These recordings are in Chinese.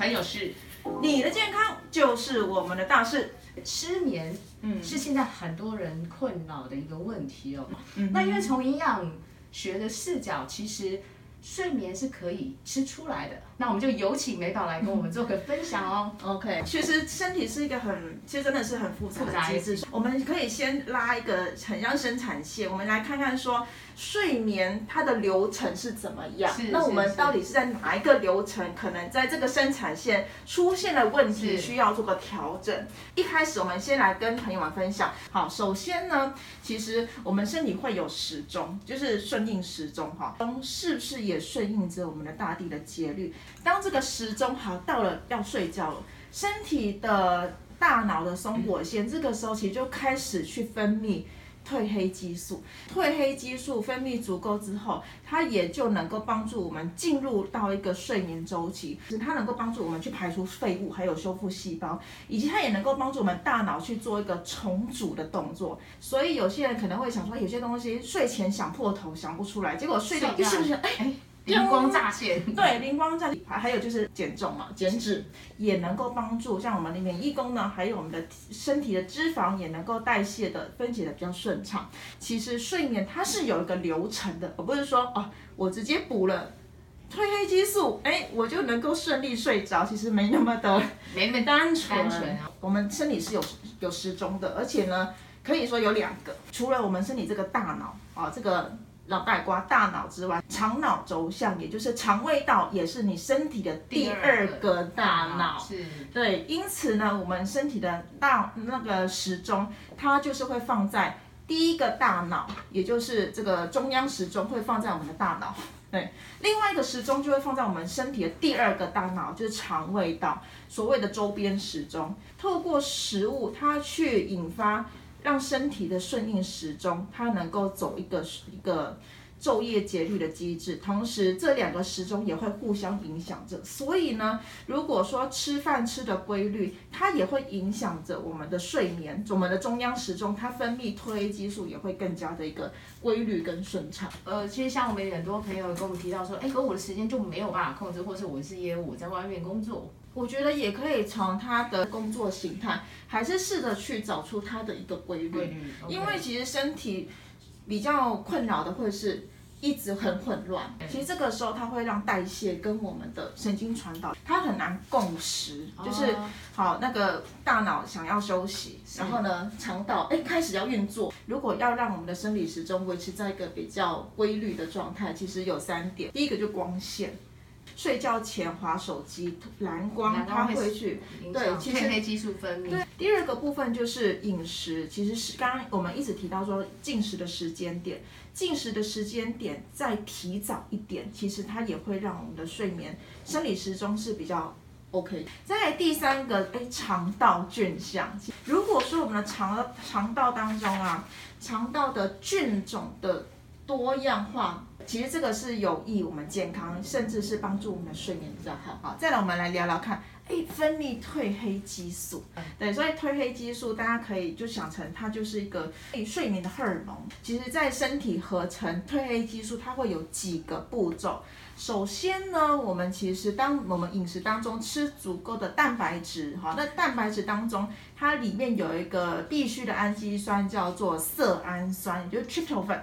很有是。你的健康就是我们的大事。失眠，嗯是现在很多人困扰的一个问题哦。嗯那因为从营养学的视角，其实睡眠是可以吃出来的。那我们就有请美宝来跟我们做个分享哦。OK，其实身体是一个很，其实真的是很复杂的机制。我们可以先拉一个很像生产线，我们来看看说睡眠它的流程是怎么样是。那我们到底是在哪一个流程，可能在这个生产线出现了问题，需要做个调整。一开始我们先来跟朋友们分享。好，首先呢，其实我们身体会有时钟，就是顺应时钟哈，钟是不是也顺应着我们的大地的节律？当这个时钟好到了要睡觉了，身体的大脑的松果腺，这个时候其实就开始去分泌。褪黑激素，褪黑激素分泌足够之后，它也就能够帮助我们进入到一个睡眠周期，它能够帮助我们去排除废物，还有修复细胞，以及它也能够帮助我们大脑去做一个重组的动作。所以有些人可能会想说，有些东西睡前想破头想不出来，结果睡到一睡醒，哎，哎，灵光乍现。对，灵光乍现，还还有就是减重嘛，减脂也能够帮助像我们的免疫功能，还有我们的身体的脂肪也能够代谢的分解的比较顺畅。其实睡眠它是有一个流程的，而不是说哦，我直接补了。褪黑激素，哎，我就能够顺利睡着，其实没那么的没那么单纯。单纯啊我们身体是有有时钟的，而且呢，可以说有两个，除了我们身体这个大脑啊，这个脑袋瓜大脑之外，肠脑轴向，也就是肠胃道，也是你身体的第二个大脑。是对，因此呢，我们身体的大那个时钟，它就是会放在第一个大脑，也就是这个中央时钟会放在我们的大脑。对，另外一个时钟就会放在我们身体的第二个大脑，就是肠胃道，所谓的周边时钟。透过食物，它去引发让身体的顺应时钟，它能够走一个一个昼夜节律的机制，同时这两个时钟也会互相影响着。所以呢，如果说吃饭吃的规律，它也会影响着我们的睡眠，我们的中央时钟它分泌褪黑激素也会更加的一个规律跟顺畅。呃，其实像我们很多朋友跟我们提到说，哎，可我的时间就没有办法控制，或是我是业务，我在外面工作，我觉得也可以从他的工作形态，还是试着去找出他的一个规律。规律，OK 因为其实身体比较困扰的会是一直很混乱，其实这个时候它会让代谢跟我们的神经传导，它很难共识，就是哦好那个大脑想要休息，然后呢肠道哎开始要运作，如果要让我们的生理时钟维持在一个比较规律的状态，其实有三点，第一个就光线。睡觉前划手机，蓝光它会会去对其实褪黑激素分泌。对，第二个部分就是饮食，其实是刚刚我们一直提到说进食的时间点，进食的时间点再提早一点，其实它也会让我们的睡眠生理时钟是比较 OK。再来第三个，哎，肠道菌相，如果说我们的肠肠道当中啊，肠道的菌种的多样化。其实这个是有益我们健康，甚至是帮助我们的睡眠比较好。好，再来我们来聊聊看，哎，分泌褪黑激素。对，所以褪黑激素大家可以就想成它就是一个睡眠的荷尔蒙。其实，在身体合成褪黑激素，它会有几个步骤。首先呢，我们其实当我们饮食当中吃足够的蛋白质，哈，那蛋白质当中它里面有一个必需的氨基酸叫做色氨酸，也就是 tryptophan。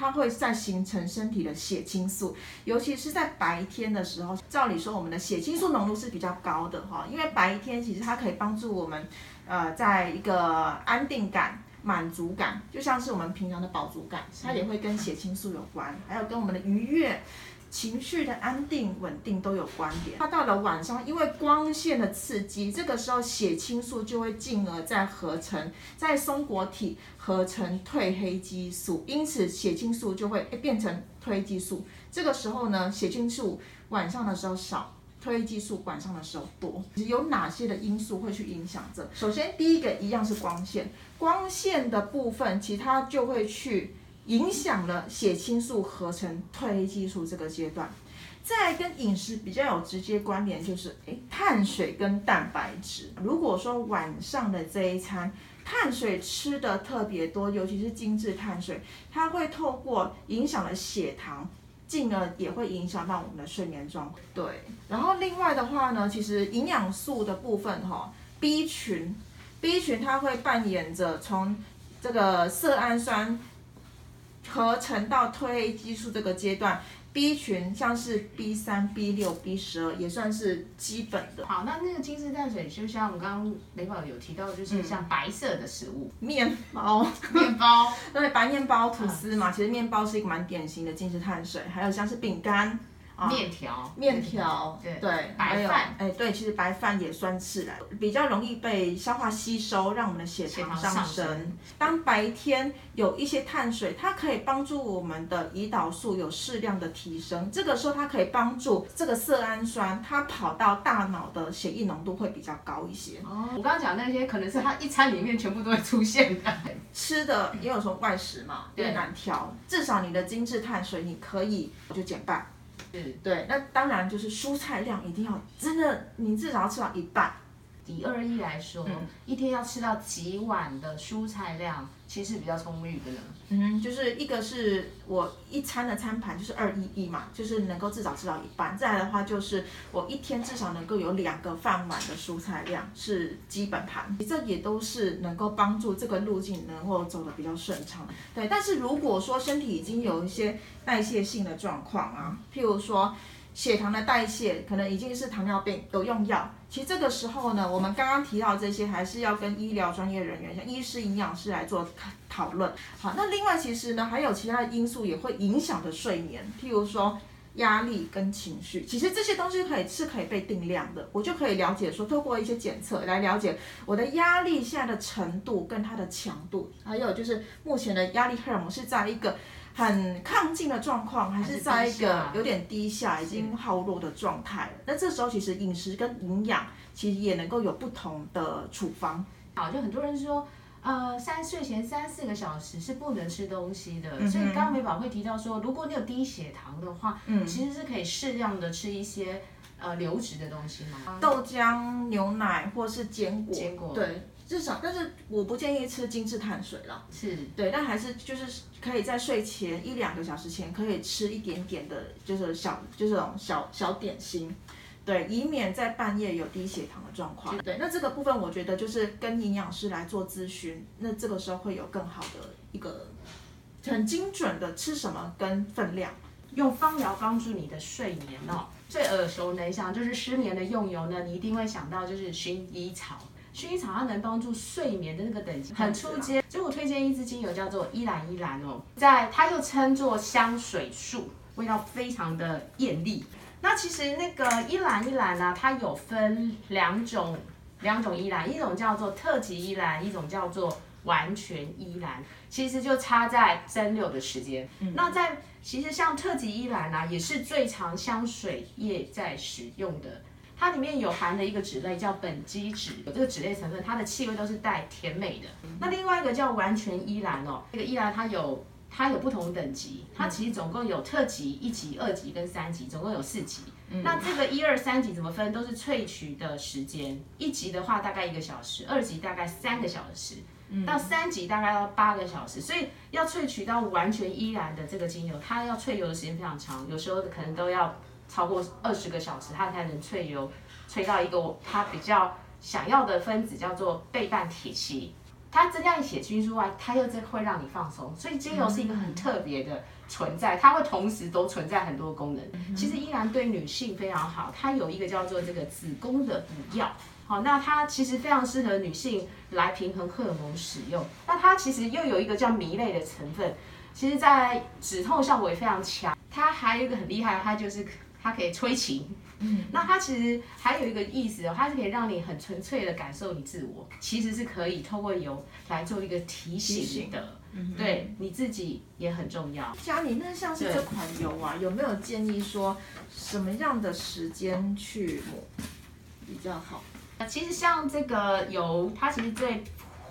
它会在形成身体的血清素，尤其是在白天的时候，照理说我们的血清素浓度是比较高的哈，因为白天其实它可以帮助我们，呃，在一个安定感、满足感，就像是我们平常的饱足感，它也会跟血清素有关，还有跟我们的愉悦。情绪的安定、稳定都有关联。它到了晚上，因为光线的刺激，这个时候血清素就会进而再合成，在松果体合成褪黑激素，因此血清素就会诶变成褪黑激素。这个时候呢，血清素晚上的时候少。褪黑激素晚上的时候多，有哪些的因素会去影响这？首先，第一个一样是光线，光线的部分，其他就会去影响了血清素合成褪黑激素这个阶段。再跟饮食比较有直接关联，就是诶碳水跟蛋白质。如果说晚上的这一餐碳水吃的特别多，尤其是精致碳水，它会透过影响了血糖。进而也会影响到我们的睡眠状况。对，然后另外的话呢，其实营养素的部分哈，B 群，B 群它会扮演着从这个色氨酸合成到褪黑激素这个阶段。B 群像是 B 三、B 六、B 十二也算是基本的。好，那那个精致碳水就像我们刚刚雷宝有提到，就是像白色的食物，面包、面包，对，白面包、吐司嘛，其实面包是一个蛮典型的精致碳水，还有像是饼干。面条，面条，对。对，白饭，哎，对，其实白饭也算是来，比较容易被消化吸收，让我们的血糖上升。当白天有一些碳水，它可以帮助我们的胰岛素有适量的提升，这个时候它可以帮助这个色氨酸，它跑到大脑的血液浓度会比较高一些。哦，我刚刚讲那些可能是它一餐里面全部都会出现的，吃的也有说外食嘛，也难调，至少你的精致碳水你可以就减半。嗯对，那当然就是蔬菜量一定要真的，你至少要吃到一半。以二一来说，一天要吃到几碗的蔬菜量，其实比较充裕的呢。嗯，就是一个是我一餐的餐盘就是二一一嘛，就是能够至少吃到一半。再来的话就是我一天至少能够有两个饭碗的蔬菜量是基本盘，这也都是能够帮助这个路径能够走得比较顺畅。对，但是如果说身体已经有一些代谢性的状况啊，譬如说。血糖的代谢可能已经是糖尿病，有用药。其实这个时候呢，我们刚刚提到这些，还是要跟医疗专业人员，像医师、营养师来做讨论。好，那另外其实呢，还有其他的因素也会影响的睡眠，譬如说压力跟情绪。其实这些东西可以是可以被定量的，我就可以了解说，透过一些检测来了解我的压力现在的程度跟它的强度，还有就是目前的压力荷尔蒙是在一个。很亢进的状况，还是在一个有点低下、已经耗弱的状态。那这时候其实饮食跟营养其实也能够有不同的处方。好，就很多人说，呃，三睡前三四个小时是不能吃东西的。所以刚刚美宝会提到说，如果你有低血糖的话，嗯，其实是可以适量的吃一些呃流质的东西嘛，豆浆、牛奶或是坚果。坚果对。至少，但是我不建议吃精致碳水了。是对，但还是就是可以在睡前一两个小时前可以吃一点点的，就是小就是这种小小点心，对，以免在半夜有低血糖的状况。对，那这个部分我觉得就是跟营养师来做咨询，那这个时候会有更好的一个很精准的吃什么跟分量，用芳疗帮助你的睡眠哦。最耳熟能详就是失眠的用油呢，你一定会想到就是薰衣草。薰衣草它能帮助睡眠的那个等级很出阶，所以我推荐一支精油叫做依兰依兰哦，在它又称作香水树，味道非常的艳丽。那其实那个依兰依兰呢，它有分两种两种依兰，一种叫做特级依兰，一种叫做完全依兰，其实就差在蒸馏的时间。那在其实像特级依兰呢，也是最常香水液在使用的。它里面有含的一个脂类叫苯基酯，有这个脂类成分，它的气味都是带甜美的。那另外一个叫完全依兰哦，这个依兰它有它有不同等级，它其实总共有特级、一级、二级跟三级，总共有四级。那这个一二三级怎么分？都是萃取的时间，一级的话大概一个小时，二级大概三个小时，到三级大概要八个小时。所以要萃取到完全依兰的这个精油，它要萃油的时间非常长，有时候可能都要。超过二十个小时，它才能萃油，萃到一个它比较想要的分子，叫做倍半铁烯。它增加血清之外，它又这会让你放松。所以精油是一个很特别的存在，它会同时都存在很多功能。其实依然对女性非常好，它有一个叫做这个子宫的补药。好，那它其实非常适合女性来平衡荷尔蒙使用。那它其实又有一个叫醚类的成分，其实在止痛效果也非常强。它还有一个很厉害，它就是。它可以催情，嗯，那它其实还有一个意思哦，它是可以让你很纯粹的感受你自我，其实是可以透过油来做一个提醒的，嗯对，你自己也很重要。佳妮，那像是这款油啊，有没有建议说什么样的时间去抹比较好？其实像这个油，它其实对。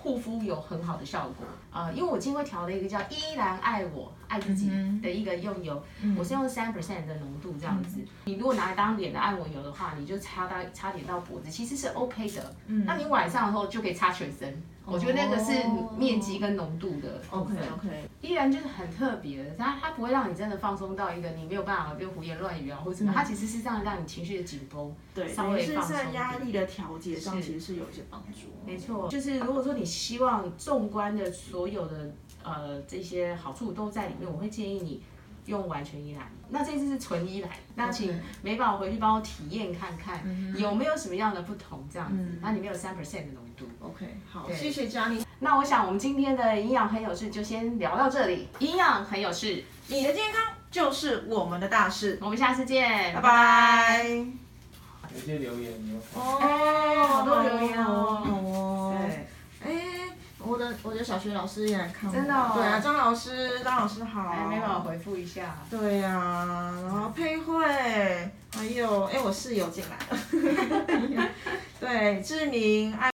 护肤有很好的效果啊，因为我今天会调了一个叫依然爱我爱自己的一个用油，我是用三 percent 的浓度这样子。你如果拿来当脸的按摩油的话，你就擦到擦点到脖子，其实是 OK 的。那你晚上的时候就可以擦全身，我觉得那个是面积跟浓度的 OK OK，依然就是很特别的，它它不会让你真的放松到一个你没有办法就胡言乱语啊，或者什么，嗯。它其实是这样让你情绪的紧绷。对，稍微放松。压力的调节上其实是有一些帮助。没错，就是如果说你希望纵观的所有的呃这些好处都在里面，我会建议你用完全依兰。那这次是纯依兰，那请美宝回去帮我体验看看嗯有没有什么样的不同，这样子嗯。那里面有三 percent 的浓度。OK，好，对谢谢佳妮。那我想我们今天的营养很有事就先聊到这里，营养很有事，你的健康就是我们的大事，我们下次见，拜拜。有些留言有。哦哎好多留言哦的我的小学老师也来看我，真的哦对啊，张老师，张老师好。哎，美宝回复一下。对呀、然后佩慧，还有哎，我室友进来了。对，志明，爱。